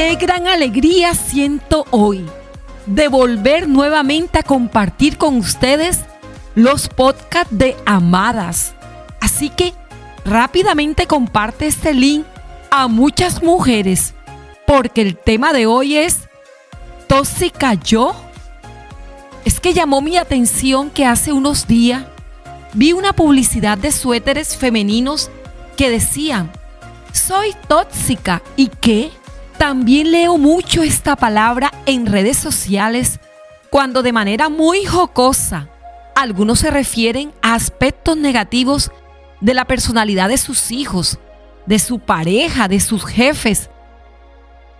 Qué gran alegría siento hoy de volver nuevamente a compartir con ustedes los podcasts de Amadas. Así que rápidamente comparte este link a muchas mujeres porque el tema de hoy es tóxica yo. Es que llamó mi atención que hace unos días vi una publicidad de suéteres femeninos que decían, soy tóxica y qué? También leo mucho esta palabra en redes sociales cuando de manera muy jocosa algunos se refieren a aspectos negativos de la personalidad de sus hijos, de su pareja, de sus jefes.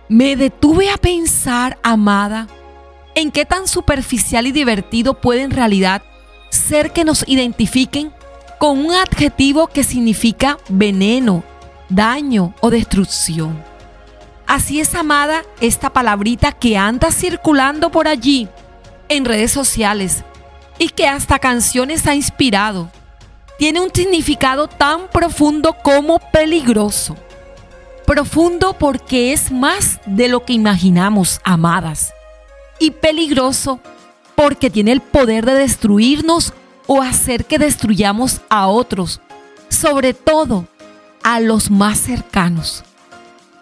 Me detuve a pensar, amada, en qué tan superficial y divertido puede en realidad ser que nos identifiquen con un adjetivo que significa veneno, daño o destrucción. Así es, amada, esta palabrita que anda circulando por allí en redes sociales y que hasta canciones ha inspirado. Tiene un significado tan profundo como peligroso. Profundo porque es más de lo que imaginamos, amadas. Y peligroso porque tiene el poder de destruirnos o hacer que destruyamos a otros, sobre todo a los más cercanos.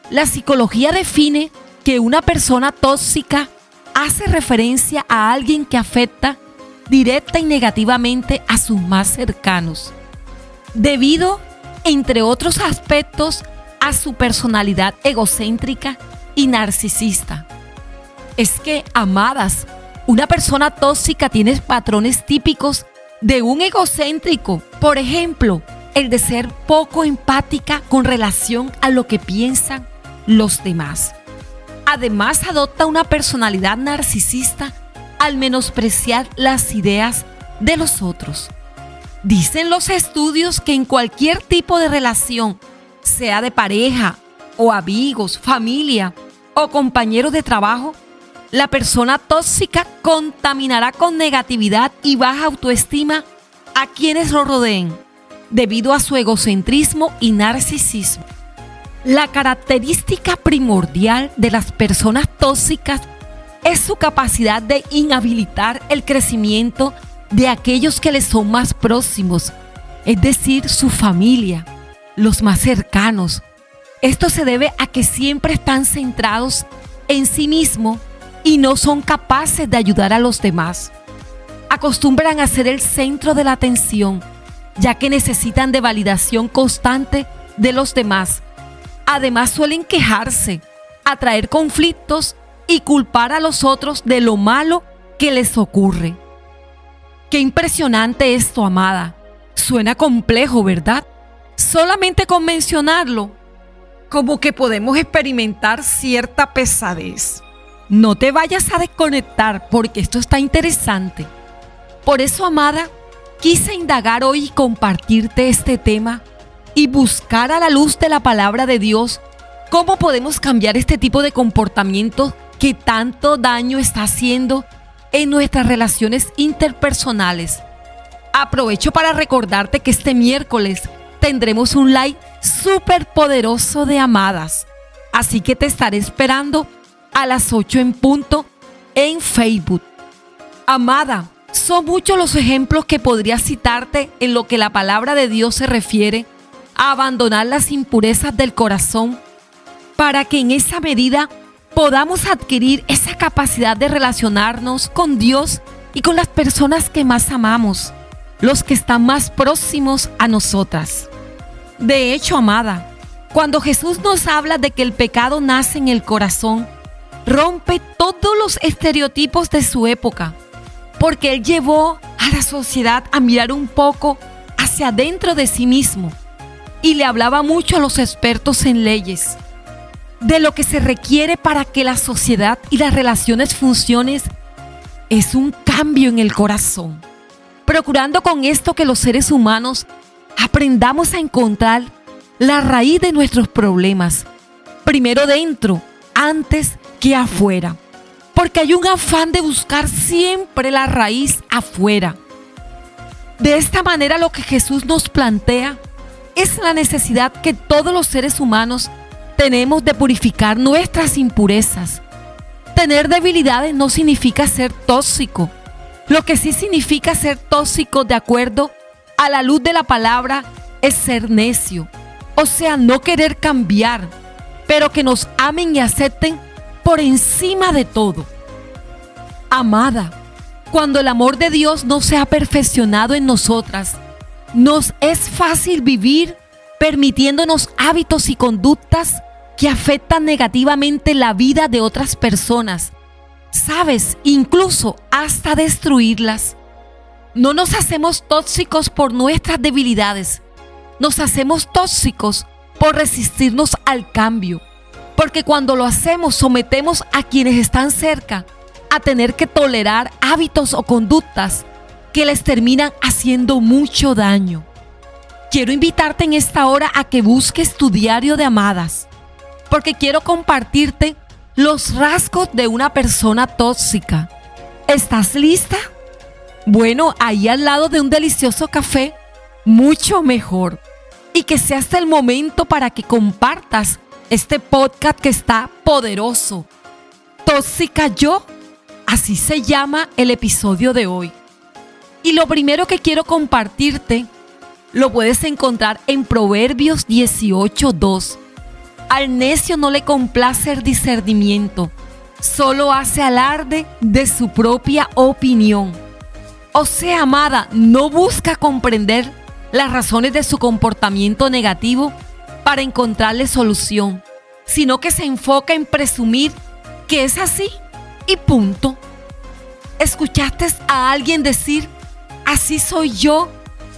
La psicología define que una persona tóxica hace referencia a alguien que afecta directa y negativamente a sus más cercanos, debido, entre otros aspectos, a su personalidad egocéntrica y narcisista. Es que, amadas, una persona tóxica tiene patrones típicos de un egocéntrico, por ejemplo, el de ser poco empática con relación a lo que piensan los demás. Además adopta una personalidad narcisista al menospreciar las ideas de los otros. Dicen los estudios que en cualquier tipo de relación, sea de pareja o amigos, familia o compañeros de trabajo, la persona tóxica contaminará con negatividad y baja autoestima a quienes lo rodeen, debido a su egocentrismo y narcisismo. La característica primordial de las personas tóxicas es su capacidad de inhabilitar el crecimiento de aquellos que les son más próximos, es decir, su familia, los más cercanos. Esto se debe a que siempre están centrados en sí mismos y no son capaces de ayudar a los demás. Acostumbran a ser el centro de la atención, ya que necesitan de validación constante de los demás Además suelen quejarse, atraer conflictos y culpar a los otros de lo malo que les ocurre. Qué impresionante esto, amada. Suena complejo, ¿verdad? Solamente con mencionarlo, como que podemos experimentar cierta pesadez. No te vayas a desconectar porque esto está interesante. Por eso, amada, quise indagar hoy y compartirte este tema y buscar a la luz de la palabra de Dios cómo podemos cambiar este tipo de comportamiento que tanto daño está haciendo en nuestras relaciones interpersonales. Aprovecho para recordarte que este miércoles tendremos un live súper poderoso de amadas. Así que te estaré esperando a las 8 en punto en Facebook. Amada, son muchos los ejemplos que podría citarte en lo que la palabra de Dios se refiere a abandonar las impurezas del corazón para que en esa medida podamos adquirir esa capacidad de relacionarnos con Dios y con las personas que más amamos, los que están más próximos a nosotras. De hecho, amada, cuando Jesús nos habla de que el pecado nace en el corazón, rompe todos los estereotipos de su época, porque Él llevó a la sociedad a mirar un poco hacia adentro de sí mismo y le hablaba mucho a los expertos en leyes de lo que se requiere para que la sociedad y las relaciones funcionen es un cambio en el corazón. Procurando con esto que los seres humanos aprendamos a encontrar la raíz de nuestros problemas, primero dentro, antes que afuera. Porque hay un afán de buscar siempre la raíz afuera. De esta manera lo que Jesús nos plantea es la necesidad que todos los seres humanos tenemos de purificar nuestras impurezas. Tener debilidades no significa ser tóxico. Lo que sí significa ser tóxico de acuerdo a la luz de la palabra es ser necio. O sea, no querer cambiar, pero que nos amen y acepten por encima de todo. Amada, cuando el amor de Dios no se ha perfeccionado en nosotras, nos es fácil vivir permitiéndonos hábitos y conductas que afectan negativamente la vida de otras personas. Sabes, incluso hasta destruirlas. No nos hacemos tóxicos por nuestras debilidades. Nos hacemos tóxicos por resistirnos al cambio. Porque cuando lo hacemos sometemos a quienes están cerca a tener que tolerar hábitos o conductas que les terminan haciendo mucho daño. Quiero invitarte en esta hora a que busques tu diario de amadas, porque quiero compartirte los rasgos de una persona tóxica. ¿Estás lista? Bueno, ahí al lado de un delicioso café, mucho mejor. Y que sea hasta el momento para que compartas este podcast que está poderoso. Tóxica yo, así se llama el episodio de hoy. Y lo primero que quiero compartirte lo puedes encontrar en Proverbios 18:2. Al necio no le complace el discernimiento, solo hace alarde de su propia opinión. O sea, amada, no busca comprender las razones de su comportamiento negativo para encontrarle solución, sino que se enfoca en presumir que es así y punto. ¿Escuchaste a alguien decir, así soy yo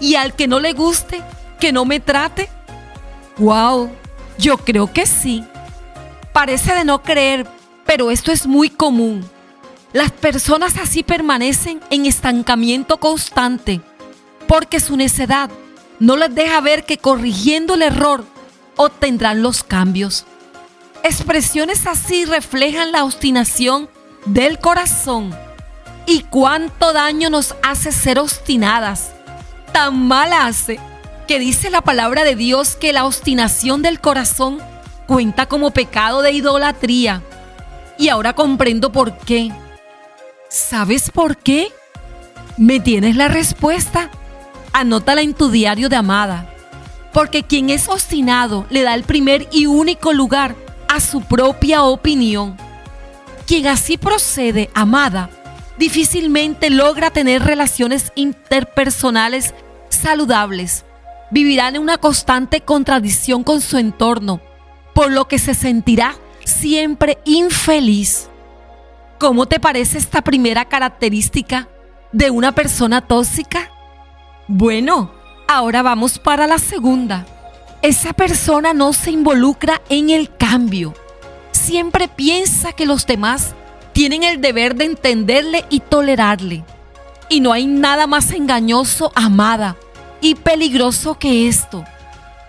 y al que no le guste, que no me trate? ¡Wow! Yo creo que sí. Parece de no creer, pero esto es muy común. Las personas así permanecen en estancamiento constante porque su necedad no les deja ver que corrigiendo el error obtendrán los cambios. Expresiones así reflejan la obstinación del corazón y cuánto daño nos hace ser obstinadas tan mal hace que dice la palabra de Dios que la obstinación del corazón cuenta como pecado de idolatría. Y ahora comprendo por qué. ¿Sabes por qué? ¿Me tienes la respuesta? Anótala en tu diario de amada. Porque quien es obstinado le da el primer y único lugar a su propia opinión. Quien así procede, amada, difícilmente logra tener relaciones interpersonales saludables. Vivirán en una constante contradicción con su entorno, por lo que se sentirá siempre infeliz. ¿Cómo te parece esta primera característica de una persona tóxica? Bueno, ahora vamos para la segunda. Esa persona no se involucra en el cambio. Siempre piensa que los demás tienen el deber de entenderle y tolerarle. Y no hay nada más engañoso, amada, y peligroso que esto,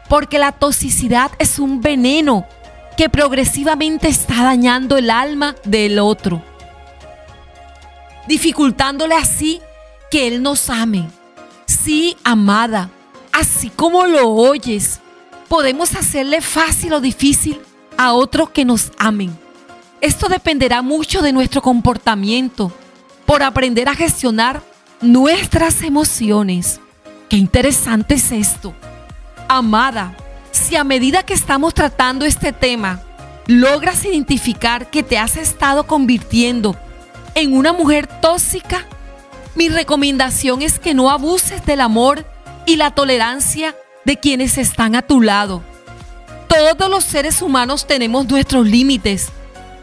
porque la toxicidad es un veneno que progresivamente está dañando el alma del otro, dificultándole así que él nos ame. Sí, amada, así como lo oyes, podemos hacerle fácil o difícil a otros que nos amen. Esto dependerá mucho de nuestro comportamiento por aprender a gestionar nuestras emociones. Qué interesante es esto. Amada, si a medida que estamos tratando este tema, logras identificar que te has estado convirtiendo en una mujer tóxica, mi recomendación es que no abuses del amor y la tolerancia de quienes están a tu lado. Todos los seres humanos tenemos nuestros límites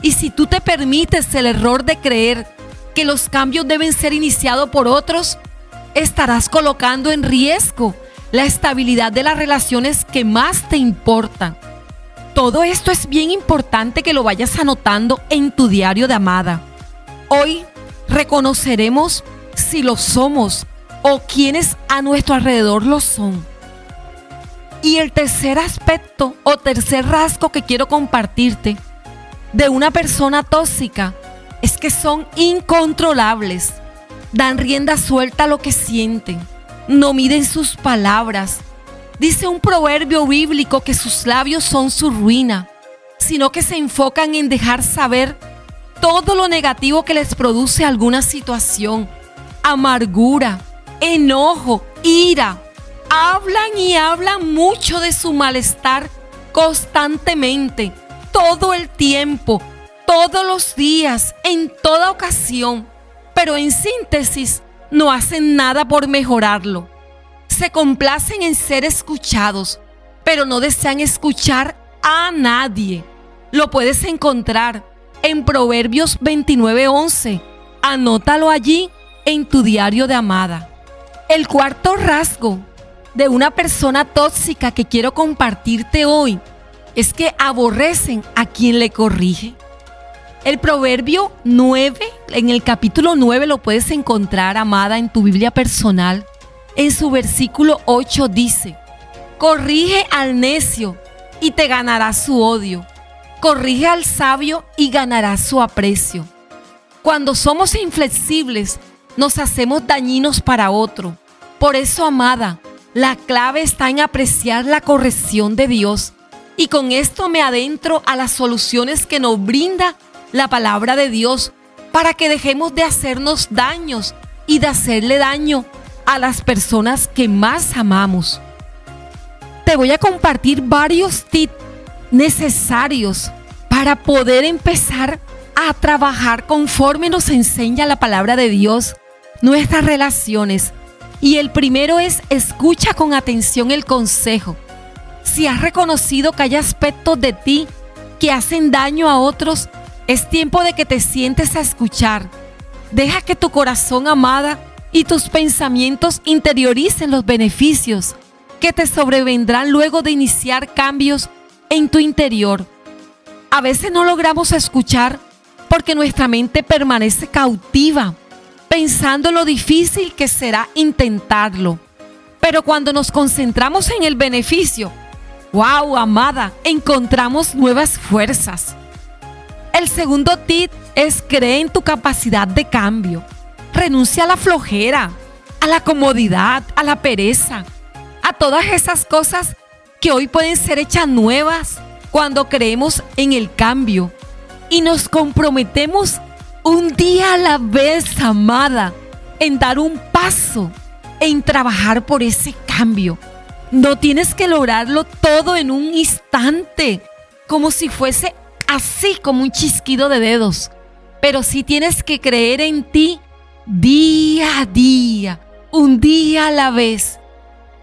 y si tú te permites el error de creer que los cambios deben ser iniciados por otros, estarás colocando en riesgo la estabilidad de las relaciones que más te importan. Todo esto es bien importante que lo vayas anotando en tu diario de amada. Hoy reconoceremos si lo somos o quienes a nuestro alrededor lo son. Y el tercer aspecto o tercer rasgo que quiero compartirte de una persona tóxica es que son incontrolables. Dan rienda suelta a lo que sienten. No miden sus palabras. Dice un proverbio bíblico que sus labios son su ruina sino que se enfocan en dejar saber todo lo negativo que les produce alguna situación, amargura, enojo, ira. Hablan y hablan mucho de su malestar constantemente, todo el tiempo, todos los días, en toda ocasión. Pero en síntesis, no hacen nada por mejorarlo. Se complacen en ser escuchados, pero no desean escuchar a nadie. Lo puedes encontrar en Proverbios 29:11. Anótalo allí en tu diario de amada. El cuarto rasgo de una persona tóxica que quiero compartirte hoy es que aborrecen a quien le corrige. El proverbio 9, en el capítulo 9 lo puedes encontrar, amada, en tu Biblia personal. En su versículo 8 dice, corrige al necio y te ganará su odio. Corrige al sabio y ganará su aprecio. Cuando somos inflexibles, nos hacemos dañinos para otro. Por eso, amada, la clave está en apreciar la corrección de Dios. Y con esto me adentro a las soluciones que nos brinda la palabra de Dios para que dejemos de hacernos daños y de hacerle daño a las personas que más amamos. Te voy a compartir varios tips necesarios para poder empezar a trabajar conforme nos enseña la palabra de Dios, nuestras relaciones. Y el primero es escucha con atención el consejo. Si has reconocido que hay aspectos de ti que hacen daño a otros, es tiempo de que te sientes a escuchar. Deja que tu corazón amada y tus pensamientos interioricen los beneficios que te sobrevendrán luego de iniciar cambios en tu interior. A veces no logramos escuchar porque nuestra mente permanece cautiva, pensando lo difícil que será intentarlo. Pero cuando nos concentramos en el beneficio, wow, amada, encontramos nuevas fuerzas. El segundo tip es creer en tu capacidad de cambio. Renuncia a la flojera, a la comodidad, a la pereza, a todas esas cosas que hoy pueden ser hechas nuevas cuando creemos en el cambio y nos comprometemos un día a la vez, amada, en dar un paso, en trabajar por ese cambio. No tienes que lograrlo todo en un instante, como si fuese así como un chisquido de dedos, pero sí tienes que creer en ti día a día, un día a la vez.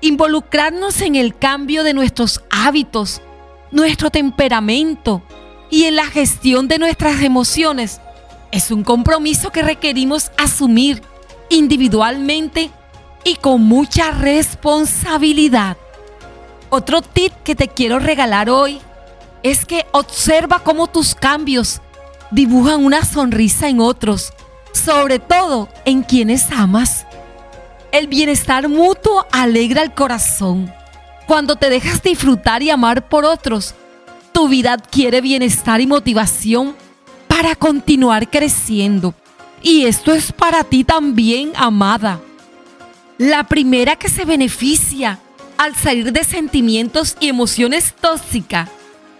Involucrarnos en el cambio de nuestros hábitos, nuestro temperamento y en la gestión de nuestras emociones es un compromiso que requerimos asumir individualmente y con mucha responsabilidad. Otro tip que te quiero regalar hoy es que observa cómo tus cambios dibujan una sonrisa en otros, sobre todo en quienes amas. El bienestar mutuo alegra el corazón. Cuando te dejas disfrutar y amar por otros, tu vida adquiere bienestar y motivación para continuar creciendo. Y esto es para ti también, amada. La primera que se beneficia al salir de sentimientos y emociones tóxicas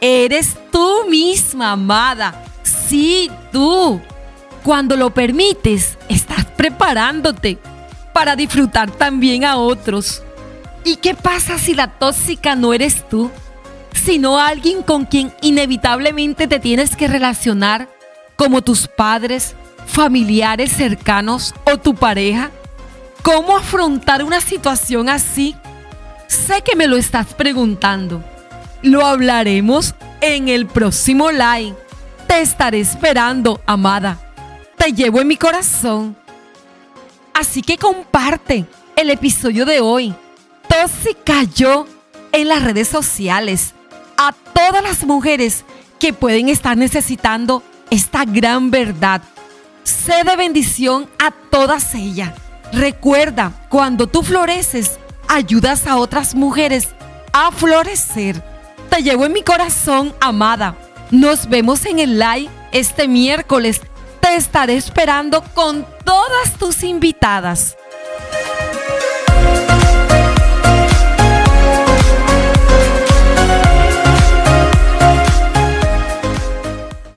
eres tú misma, amada. Sí, tú. Cuando lo permites, estás preparándote para disfrutar también a otros. ¿Y qué pasa si la tóxica no eres tú, sino alguien con quien inevitablemente te tienes que relacionar, como tus padres, familiares cercanos o tu pareja? ¿Cómo afrontar una situación así? Sé que me lo estás preguntando. Lo hablaremos en el próximo live. Te estaré esperando, amada. Te llevo en mi corazón. Así que comparte el episodio de hoy. Tosi cayó en las redes sociales a todas las mujeres que pueden estar necesitando esta gran verdad. Sé de bendición a todas ellas. Recuerda, cuando tú floreces, ayudas a otras mujeres a florecer. Te llevo en mi corazón, amada. Nos vemos en el live este miércoles te estaré esperando con todas tus invitadas.